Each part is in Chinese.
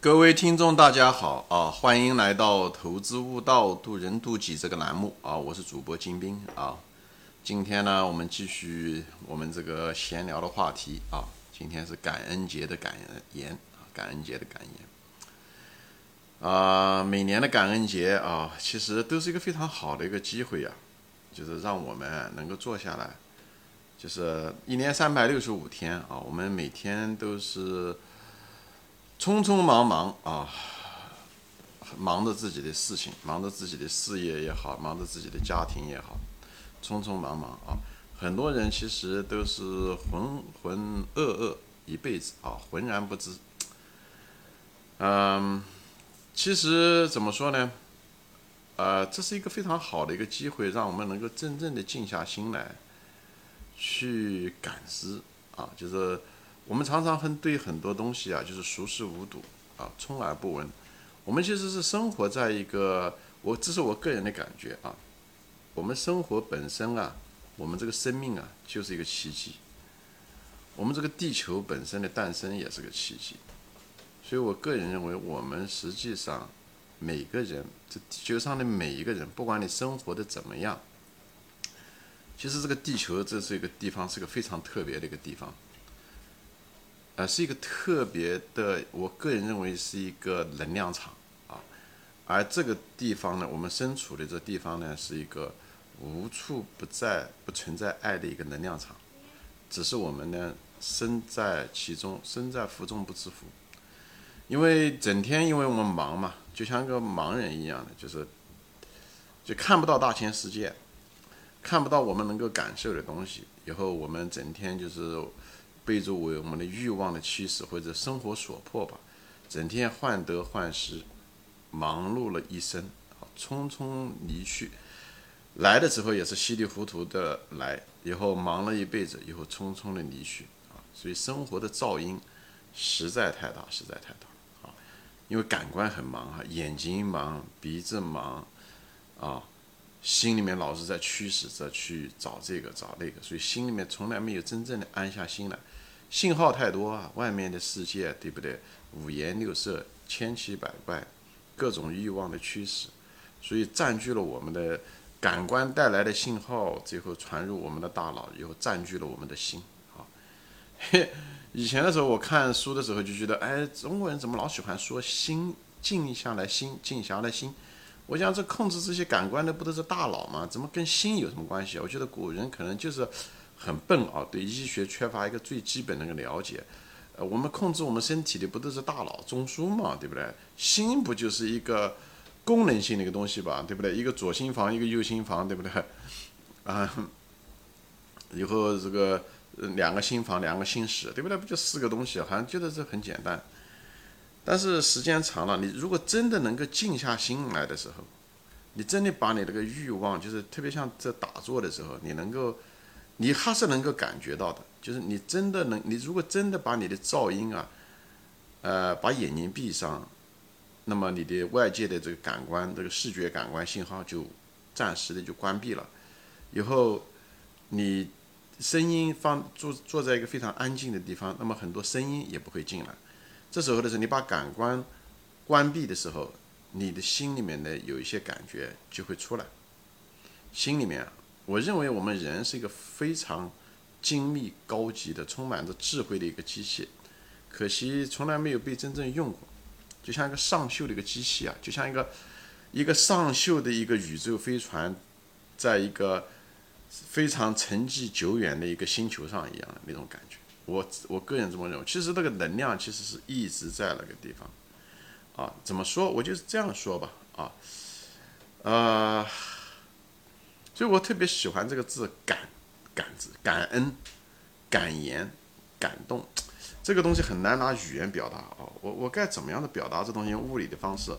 各位听众，大家好啊！欢迎来到《投资悟道，渡人渡己》这个栏目啊！我是主播金兵啊。今天呢，我们继续我们这个闲聊的话题啊。今天是感恩节的感言，感恩节的感言啊。每年的感恩节啊，其实都是一个非常好的一个机会呀，就是让我们能够坐下来，就是一年三百六十五天啊，我们每天都是。匆匆忙忙啊，忙着自己的事情，忙着自己的事业也好，忙着自己的家庭也好，匆匆忙忙啊。很多人其实都是浑浑噩噩一辈子啊，浑然不知。嗯，其实怎么说呢？呃，这是一个非常好的一个机会，让我们能够真正的静下心来，去感知啊，就是。我们常常很对很多东西啊，就是熟视无睹啊，充耳不闻。我们其实是生活在一个，我这是我个人的感觉啊。我们生活本身啊，我们这个生命啊，就是一个奇迹。我们这个地球本身的诞生也是个奇迹。所以我个人认为，我们实际上每个人，这地球上的每一个人，不管你生活的怎么样，其实这个地球这是一个地方，是个非常特别的一个地方。呃，是一个特别的，我个人认为是一个能量场啊，而这个地方呢，我们身处的这地方呢，是一个无处不在、不存在爱的一个能量场，只是我们呢身在其中，身在福中不知福，因为整天因为我们忙嘛，就像个盲人一样的，就是就看不到大千世界，看不到我们能够感受的东西，以后我们整天就是。被作为我们的欲望的驱使或者生活所迫吧，整天患得患失，忙碌了一生，啊，匆匆离去，来的时候也是稀里糊涂的来，以后忙了一辈子，以后匆匆的离去，啊，所以生活的噪音实在太大，实在太大，啊，因为感官很忙哈，眼睛忙，鼻子忙，啊，心里面老是在驱使着去找这个找那个，所以心里面从来没有真正的安下心来。信号太多啊，外面的世界对不对？五颜六色、千奇百怪，各种欲望的驱使，所以占据了我们的感官带来的信号，最后传入我们的大脑，以后占据了我们的心。啊，以前的时候我看书的时候就觉得，哎，中国人怎么老喜欢说心静下来，心静下来心？我想这控制这些感官的不都是大脑吗？怎么跟心有什么关系啊？我觉得古人可能就是。很笨啊，对医学缺乏一个最基本的一个了解。呃，我们控制我们身体的不都是大脑中枢嘛，对不对？心不就是一个功能性的一个东西吧，对不对？一个左心房，一个右心房，对不对？啊，以后这个两个心房，两个心室，对不对？不就四个东西？好像觉得这很简单。但是时间长了，你如果真的能够静下心来的时候，你真的把你这个欲望，就是特别像这打坐的时候，你能够。你还是能够感觉到的，就是你真的能，你如果真的把你的噪音啊，呃，把眼睛闭上，那么你的外界的这个感官，这个视觉感官信号就暂时的就关闭了，以后你声音放坐坐在一个非常安静的地方，那么很多声音也不会进来。这时候的时候，你把感官关闭的时候，你的心里面的有一些感觉就会出来，心里面。我认为我们人是一个非常精密、高级的、充满着智慧的一个机器，可惜从来没有被真正用过，就像一个上锈的一个机器啊，就像一个一个上锈的一个宇宙飞船，在一个非常沉寂久远的一个星球上一样的那种感觉。我我个人这么认为，其实这个能量其实是一直在那个地方啊。怎么说？我就是这样说吧啊，呃。所以我特别喜欢这个字“感”，感字，感恩、感言、感动，这个东西很难拿语言表达啊。我我该怎么样的表达这东西？用物理的方式，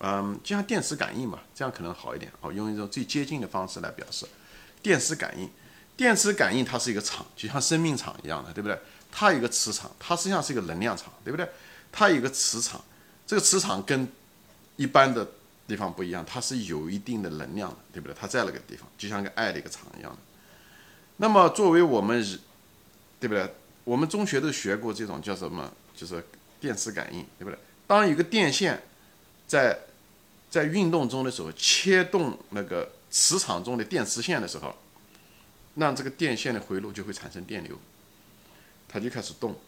嗯，就像电磁感应嘛，这样可能好一点啊。用一种最接近的方式来表示，电磁感应，电磁感应它是一个场，就像生命场一样的，对不对？它有一个磁场，它实际上是一个能量场，对不对？它有一个磁场，这个磁场跟一般的。地方不一样，它是有一定的能量的，对不对？它在那个地方，就像个爱的一个场一样的。那么作为我们，对不对？我们中学都学过这种叫什么？就是电磁感应，对不对？当有个电线在在运动中的时候，切动那个磁场中的电磁线的时候，让这个电线的回路就会产生电流，它就开始动。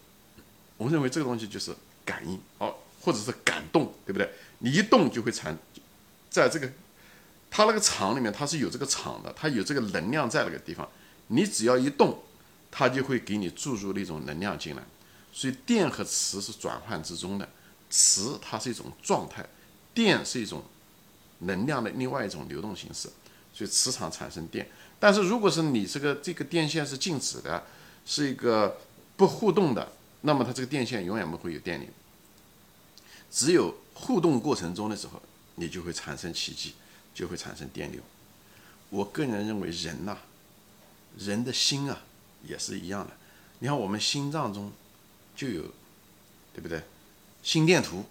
我们认为这个东西就是感应，哦，或者是感动，对不对？你一动就会产，在这个它那个场里面，它是有这个场的，它有这个能量在那个地方。你只要一动，它就会给你注入那种能量进来。所以电和磁是转换之中的，磁它是一种状态，电是一种。能量的另外一种流动形式，所以磁场产生电。但是如果是你这个这个电线是静止的，是一个不互动的，那么它这个电线永远不会有电流。只有互动过程中的时候，你就会产生奇迹，就会产生电流。我个人认为，人呐，人的心啊，也是一样的。你看我们心脏中就有，对不对？心电图，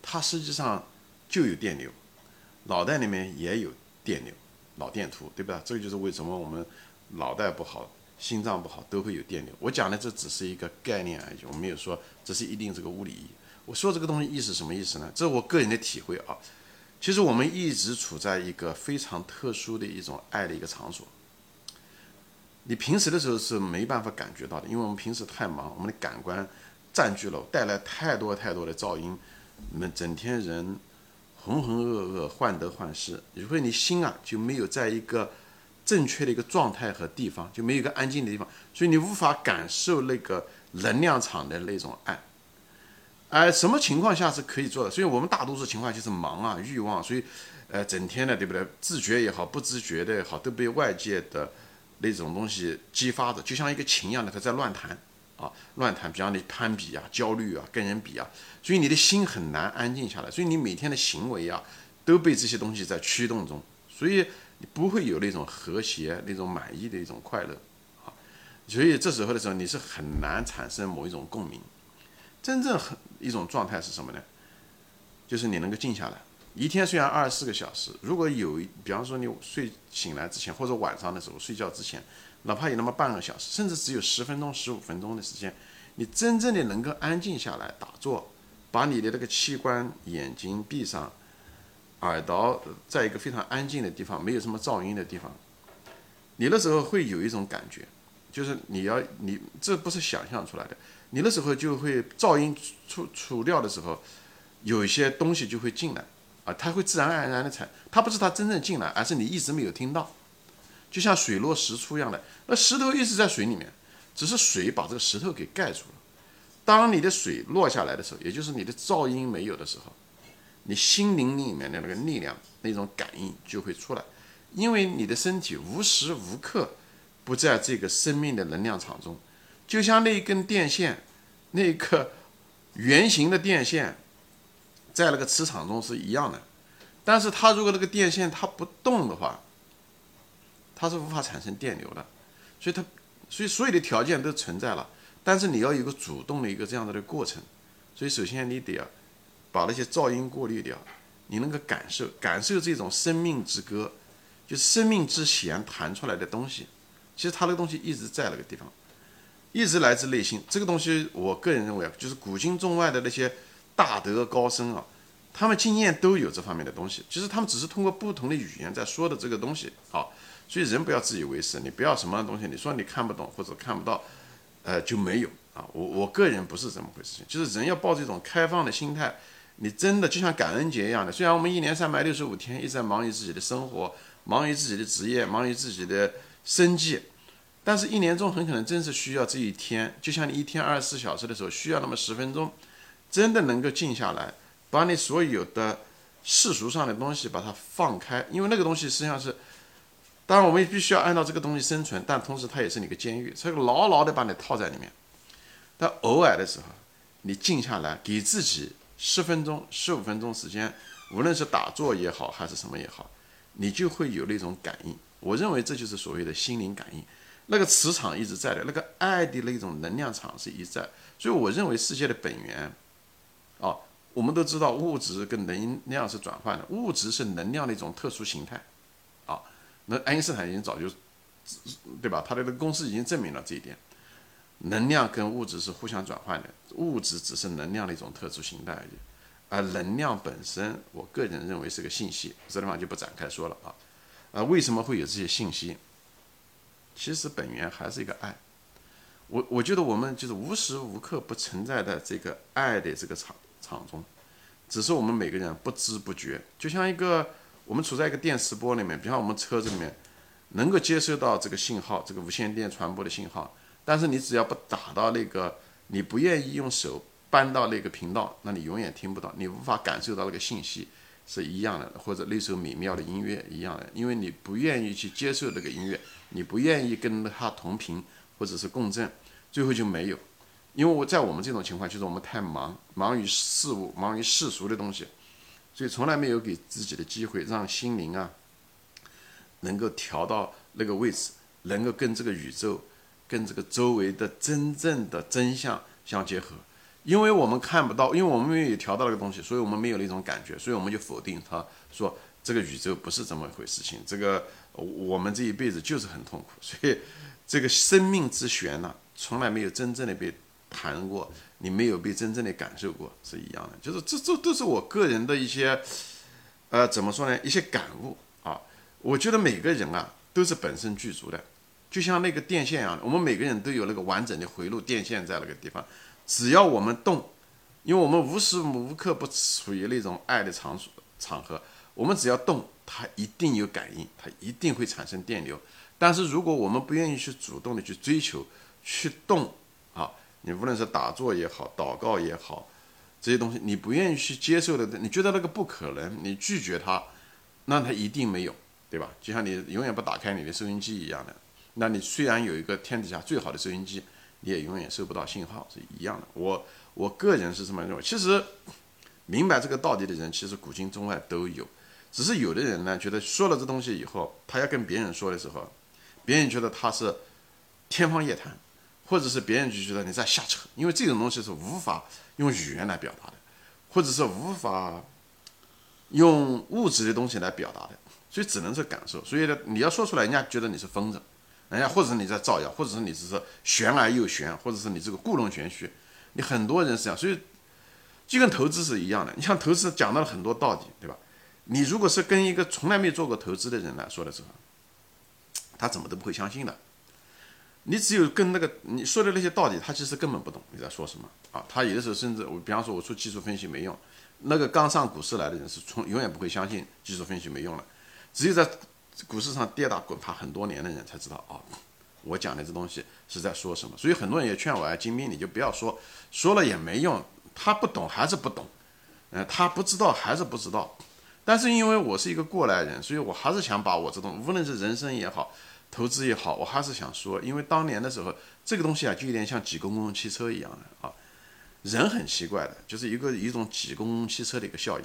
它实际上就有电流。脑袋里面也有电流，脑电图，对吧？这个就是为什么我们脑袋不好、心脏不好都会有电流。我讲的这只是一个概念而已，我没有说这是一定这个物理意义。我说这个东西意思什么意思呢？这是我个人的体会啊。其实我们一直处在一个非常特殊的一种爱的一个场所。你平时的时候是没办法感觉到的，因为我们平时太忙，我们的感官占据了，带来太多太多的噪音，我们整天人。浑浑噩噩，患得患失，如果你心啊就没有在一个正确的一个状态和地方，就没有一个安静的地方，所以你无法感受那个能量场的那种爱。哎，什么情况下是可以做的？所以我们大多数情况就是忙啊，欲望，所以呃，整天的，对不对？自觉也好，不自觉的也好，都被外界的那种东西激发着，就像一个琴一样的，它在乱弹。啊，乱谈，比方你攀比啊，焦虑啊，跟人比啊，所以你的心很难安静下来，所以你每天的行为啊，都被这些东西在驱动中，所以你不会有那种和谐、那种满意的一种快乐啊，所以这时候的时候，你是很难产生某一种共鸣。真正很一种状态是什么呢？就是你能够静下来。一天虽然二十四个小时，如果有，比方说你睡醒来之前，或者晚上的时候睡觉之前。哪怕有那么半个小时，甚至只有十分钟、十五分钟的时间，你真正的能够安静下来打坐，把你的那个器官眼睛闭上，耳朵在一个非常安静的地方，没有什么噪音的地方，你那时候会有一种感觉，就是你要你这不是想象出来的，你那时候就会噪音除除掉的时候，有一些东西就会进来啊，它会自然而然的产，它不是它真正进来，而是你一直没有听到。就像水落石出一样的，那石头一直在水里面，只是水把这个石头给盖住了。当你的水落下来的时候，也就是你的噪音没有的时候，你心灵里面的那个力量、那种感应就会出来，因为你的身体无时无刻不在这个生命的能量场中，就像那一根电线，那个圆形的电线，在那个磁场中是一样的。但是它如果那个电线它不动的话，它是无法产生电流的，所以它，所以所有的条件都存在了，但是你要有个主动的一个这样的的过程，所以首先你得要把那些噪音过滤掉，你能够感受感受这种生命之歌，就生命之弦弹出来的东西，其实它那个东西一直在那个地方，一直来自内心。这个东西我个人认为啊，就是古今中外的那些大德高僧啊，他们经验都有这方面的东西，其实他们只是通过不同的语言在说的这个东西啊。所以人不要自以为是，你不要什么东西，你说你看不懂或者看不到，呃就没有啊。我我个人不是这么回事，就是人要抱这种开放的心态。你真的就像感恩节一样的，虽然我们一年三百六十五天一直在忙于自己的生活，忙于自己的职业，忙于自己的生计，但是一年中很可能真是需要这一天，就像你一天二十四小时的时候需要那么十分钟，真的能够静下来，把你所有的世俗上的东西把它放开，因为那个东西实际上是。当然，我们必须要按照这个东西生存，但同时它也是你个监狱，这个牢牢的把你套在里面。但偶尔的时候，你静下来，给自己十分钟、十五分钟时间，无论是打坐也好，还是什么也好，你就会有那种感应。我认为这就是所谓的心灵感应，那个磁场一直在的，那个爱的那种能量场是一在。所以我认为世界的本源，我们都知道物质跟能量是转换的，物质是能量的一种特殊形态。啊那爱因斯坦已经早就，对吧？他的那个公式已经证明了这一点。能量跟物质是互相转换的，物质只是能量的一种特殊形态而已，而能量本身，我个人认为是个信息，这地方就不展开说了啊。啊，为什么会有这些信息？其实本源还是一个爱。我我觉得我们就是无时无刻不存在的这个爱的这个场场中，只是我们每个人不知不觉，就像一个我们处在一个电磁波里面，比方我们车子里面能够接收到这个信号，这个无线电传播的信号，但是你只要不打到那个，你不愿意用手搬到那个频道，那你永远听不到，你无法感受到那个信息是一样的，或者那首美妙的音乐一样的，因为你不愿意去接受这个音乐，你不愿意跟它同频或者是共振。最后就没有，因为我在我们这种情况，就是我们太忙，忙于事物，忙于世俗的东西，所以从来没有给自己的机会，让心灵啊，能够调到那个位置，能够跟这个宇宙，跟这个周围的真正的真相相结合。因为我们看不到，因为我们没有调到那个东西，所以我们没有那种感觉，所以我们就否定他，说这个宇宙不是这么一回事。情这个我们这一辈子就是很痛苦，所以这个生命之悬呢？从来没有真正的被谈过，你没有被真正的感受过，是一样的。就是这这都是我个人的一些，呃，怎么说呢？一些感悟啊。我觉得每个人啊都是本身具足的，就像那个电线一样，我们每个人都有那个完整的回路电线在那个地方。只要我们动，因为我们无时无刻不处于那种爱的场所场合，我们只要动，它一定有感应，它一定会产生电流。但是如果我们不愿意去主动的去追求，去动！你无论是打坐也好，祷告也好，这些东西你不愿意去接受的，你觉得那个不可能，你拒绝它，那它一定没有，对吧？就像你永远不打开你的收音机一样的，那你虽然有一个天底下最好的收音机，你也永远收不到信号，是一样的。我我个人是这么认为。其实明白这个道理的人，其实古今中外都有，只是有的人呢，觉得说了这东西以后，他要跟别人说的时候，别人觉得他是天方夜谭。或者是别人就觉得你在瞎扯，因为这种东西是无法用语言来表达的，或者是无法用物质的东西来表达的，所以只能是感受。所以呢，你要说出来，人家觉得你是疯子，人家或者是你在造谣，或者是你只是玄而又玄，或者是你这个故弄玄虚。你很多人是这样，所以就跟投资是一样的。你像投资讲到了很多道理，对吧？你如果是跟一个从来没做过投资的人来说的时候，他怎么都不会相信的。你只有跟那个你说的那些道理，他其实根本不懂你在说什么啊！他有的时候甚至我，比方说我说技术分析没用，那个刚上股市来的人是从永远不会相信技术分析没用了。只有在股市上跌打滚爬很多年的人才知道啊，我讲的这东西是在说什么。所以很多人也劝我啊，金兵你就不要说，说了也没用，他不懂还是不懂，嗯，他不知道还是不知道。但是因为我是一个过来人，所以我还是想把我这种无论是人生也好。投资也好，我还是想说，因为当年的时候，这个东西啊，就有点像挤公共汽车一样的啊。人很奇怪的，就是一个一种挤公共汽车的一个效应。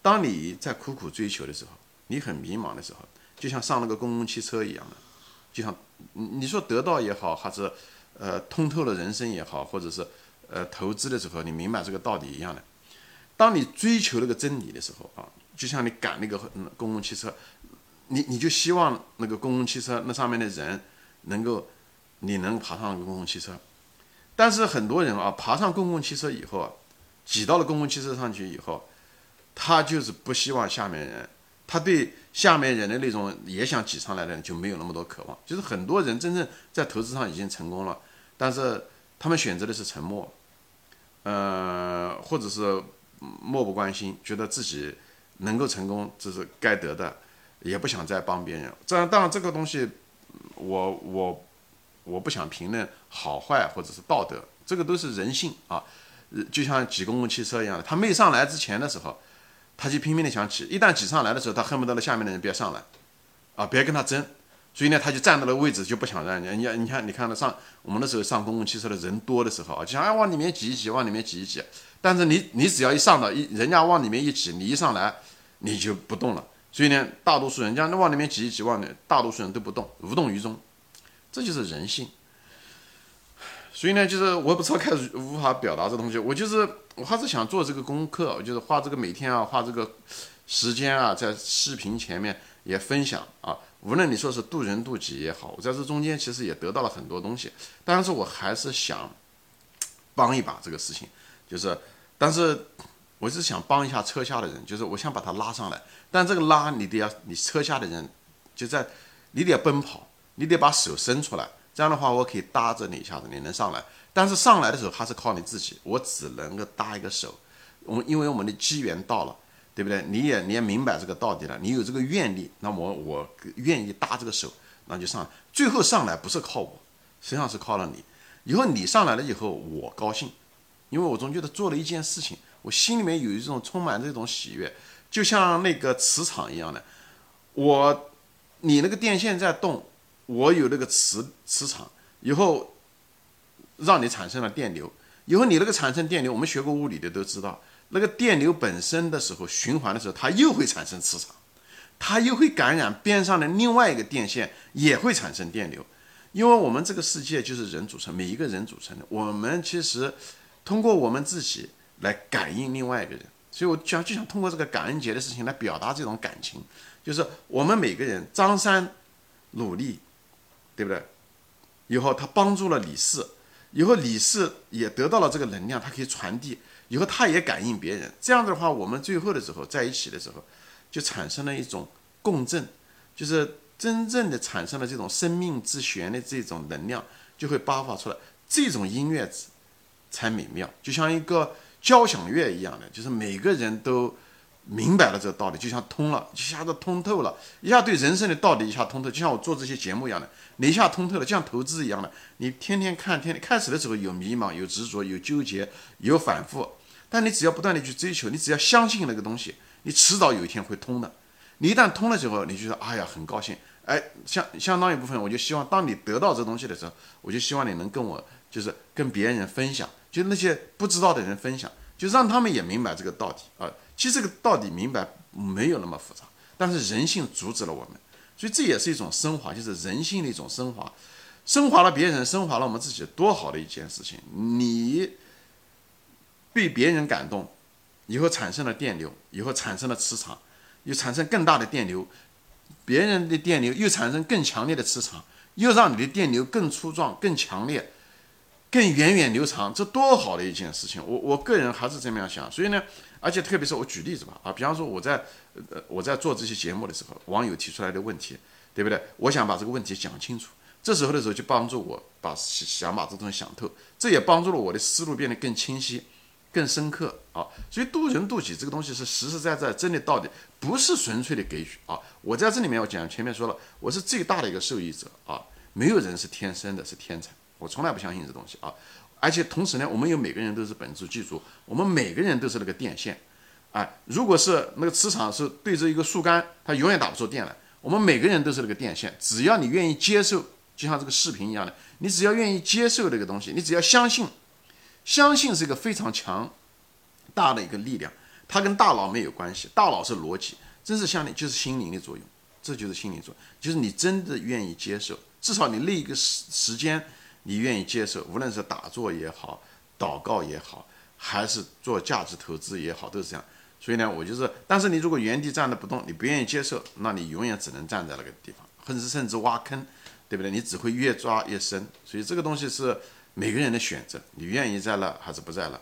当你在苦苦追求的时候，你很迷茫的时候，就像上了个公共汽车一样的，就像你说得到也好，还是呃通透了人生也好，或者是呃投资的时候，你明白这个道理一样的。当你追求那个真理的时候啊，就像你赶那个公共汽车。你你就希望那个公共汽车那上面的人能够，你能爬上公共汽车，但是很多人啊，爬上公共汽车以后，挤到了公共汽车上去以后，他就是不希望下面人，他对下面人的那种也想挤上来的人就没有那么多渴望。就是很多人真正在投资上已经成功了，但是他们选择的是沉默，呃，或者是漠不关心，觉得自己能够成功这是该得的。也不想再帮别人，这样当然这个东西，我我我不想评论好坏或者是道德，这个都是人性啊，就像挤公共汽车一样的，他没上来之前的时候，他就拼命的想挤，一旦挤上来的时候，他恨不得那下面的人别上来，啊，别跟他争，所以呢，他就站到了位置就不想让人家，你你看你看他上我们那时候上公共汽车的人多的时候啊，就想哎往里面挤一挤，往里面挤一挤，但是你你只要一上到一人家往里面一挤，你一上来你就不动了。所以呢，大多数人家那往里面挤一挤，往里，大多数人都不动，无动于衷，这就是人性。所以呢，就是我也不知道开始无法表达这东西，我就是我还是想做这个功课，就是花这个每天啊，花这个时间啊，在视频前面也分享啊。无论你说是渡人渡己也好，我在这中间其实也得到了很多东西。但是我还是想帮一把这个事情，就是，但是我是想帮一下车下的人，就是我想把他拉上来。但这个拉你得要，你车下的人就在，你得要奔跑，你得把手伸出来，这样的话我可以搭着你一下子，你能上来。但是上来的时候还是靠你自己，我只能够搭一个手。我们因为我们的机缘到了。对不对？你也你也明白这个道理了，你有这个愿力，那么我愿意搭这个手，那就上。最后上来不是靠我，实际上是靠了你。以后你上来了以后，我高兴，因为我总觉得做了一件事情，我心里面有一种充满这种喜悦，就像那个磁场一样的。我，你那个电线在动，我有那个磁磁场，以后让你产生了电流，以后你那个产生电流，我们学过物理的都知道。那个电流本身的时候循环的时候，它又会产生磁场，它又会感染边上的另外一个电线，也会产生电流。因为我们这个世界就是人组成，每一个人组成的。我们其实通过我们自己来感应另外一个人，所以我想就想通过这个感恩节的事情来表达这种感情，就是我们每个人，张三努力，对不对？以后他帮助了李四，以后李四也得到了这个能量，他可以传递。以后他也感应别人，这样的话，我们最后的时候在一起的时候，就产生了一种共振，就是真正的产生了这种生命之弦的这种能量，就会爆发出来。这种音乐才美妙，就像一个交响乐一样的，就是每个人都。明白了这个道理，就像通了，一下子通透了，一下对人生的道理一下通透，就像我做这些节目一样的，你一下通透了，就像投资一样的，你天天看，天天开始的时候有迷茫，有执着，有纠结，有反复，但你只要不断的去追求，你只要相信那个东西，你迟早有一天会通的。你一旦通了之后，你就说，哎呀，很高兴，哎，相相当一部分，我就希望当你得到这东西的时候，我就希望你能跟我，就是跟别人分享，就那些不知道的人分享，就让他们也明白这个道理啊。其实这个道理明白没有那么复杂，但是人性阻止了我们，所以这也是一种升华，就是人性的一种升华，升华了别人，升华了我们自己，多好的一件事情！你被别人感动，以后产生了电流，以后产生了磁场，又产生更大的电流，别人的电流又产生更强烈的磁场，又让你的电流更粗壮、更强烈。更源远流长，这多好的一件事情！我我个人还是这么样想，所以呢，而且特别是我举例子吧，啊，比方说我在呃我在做这些节目的时候，网友提出来的问题，对不对？我想把这个问题讲清楚，这时候的时候就帮助我把想把这东西想透，这也帮助了我的思路变得更清晰、更深刻啊！所以渡人渡己这个东西是实实在在、真的道理，不是纯粹的给予啊！我在这里面我讲前面说了，我是最大的一个受益者啊！没有人是天生的，是天才。我从来不相信这东西啊，而且同时呢，我们有每个人都是本质，记住，我们每个人都是那个电线，哎，如果是那个磁场是对着一个树干，它永远打不出电来。我们每个人都是那个电线，只要你愿意接受，就像这个视频一样的，你只要愿意接受这个东西，你只要相信，相信是一个非常强大的一个力量，它跟大脑没有关系，大脑是逻辑，真是像你就是心灵的作用，这就是心灵作用，就是你真的愿意接受，至少你那一个时时间。你愿意接受，无论是打坐也好，祷告也好，还是做价值投资也好，都是这样。所以呢，我就是，但是你如果原地站着不动，你不愿意接受，那你永远只能站在那个地方，甚至甚至挖坑，对不对？你只会越抓越深。所以这个东西是每个人的选择，你愿意在那还是不在那？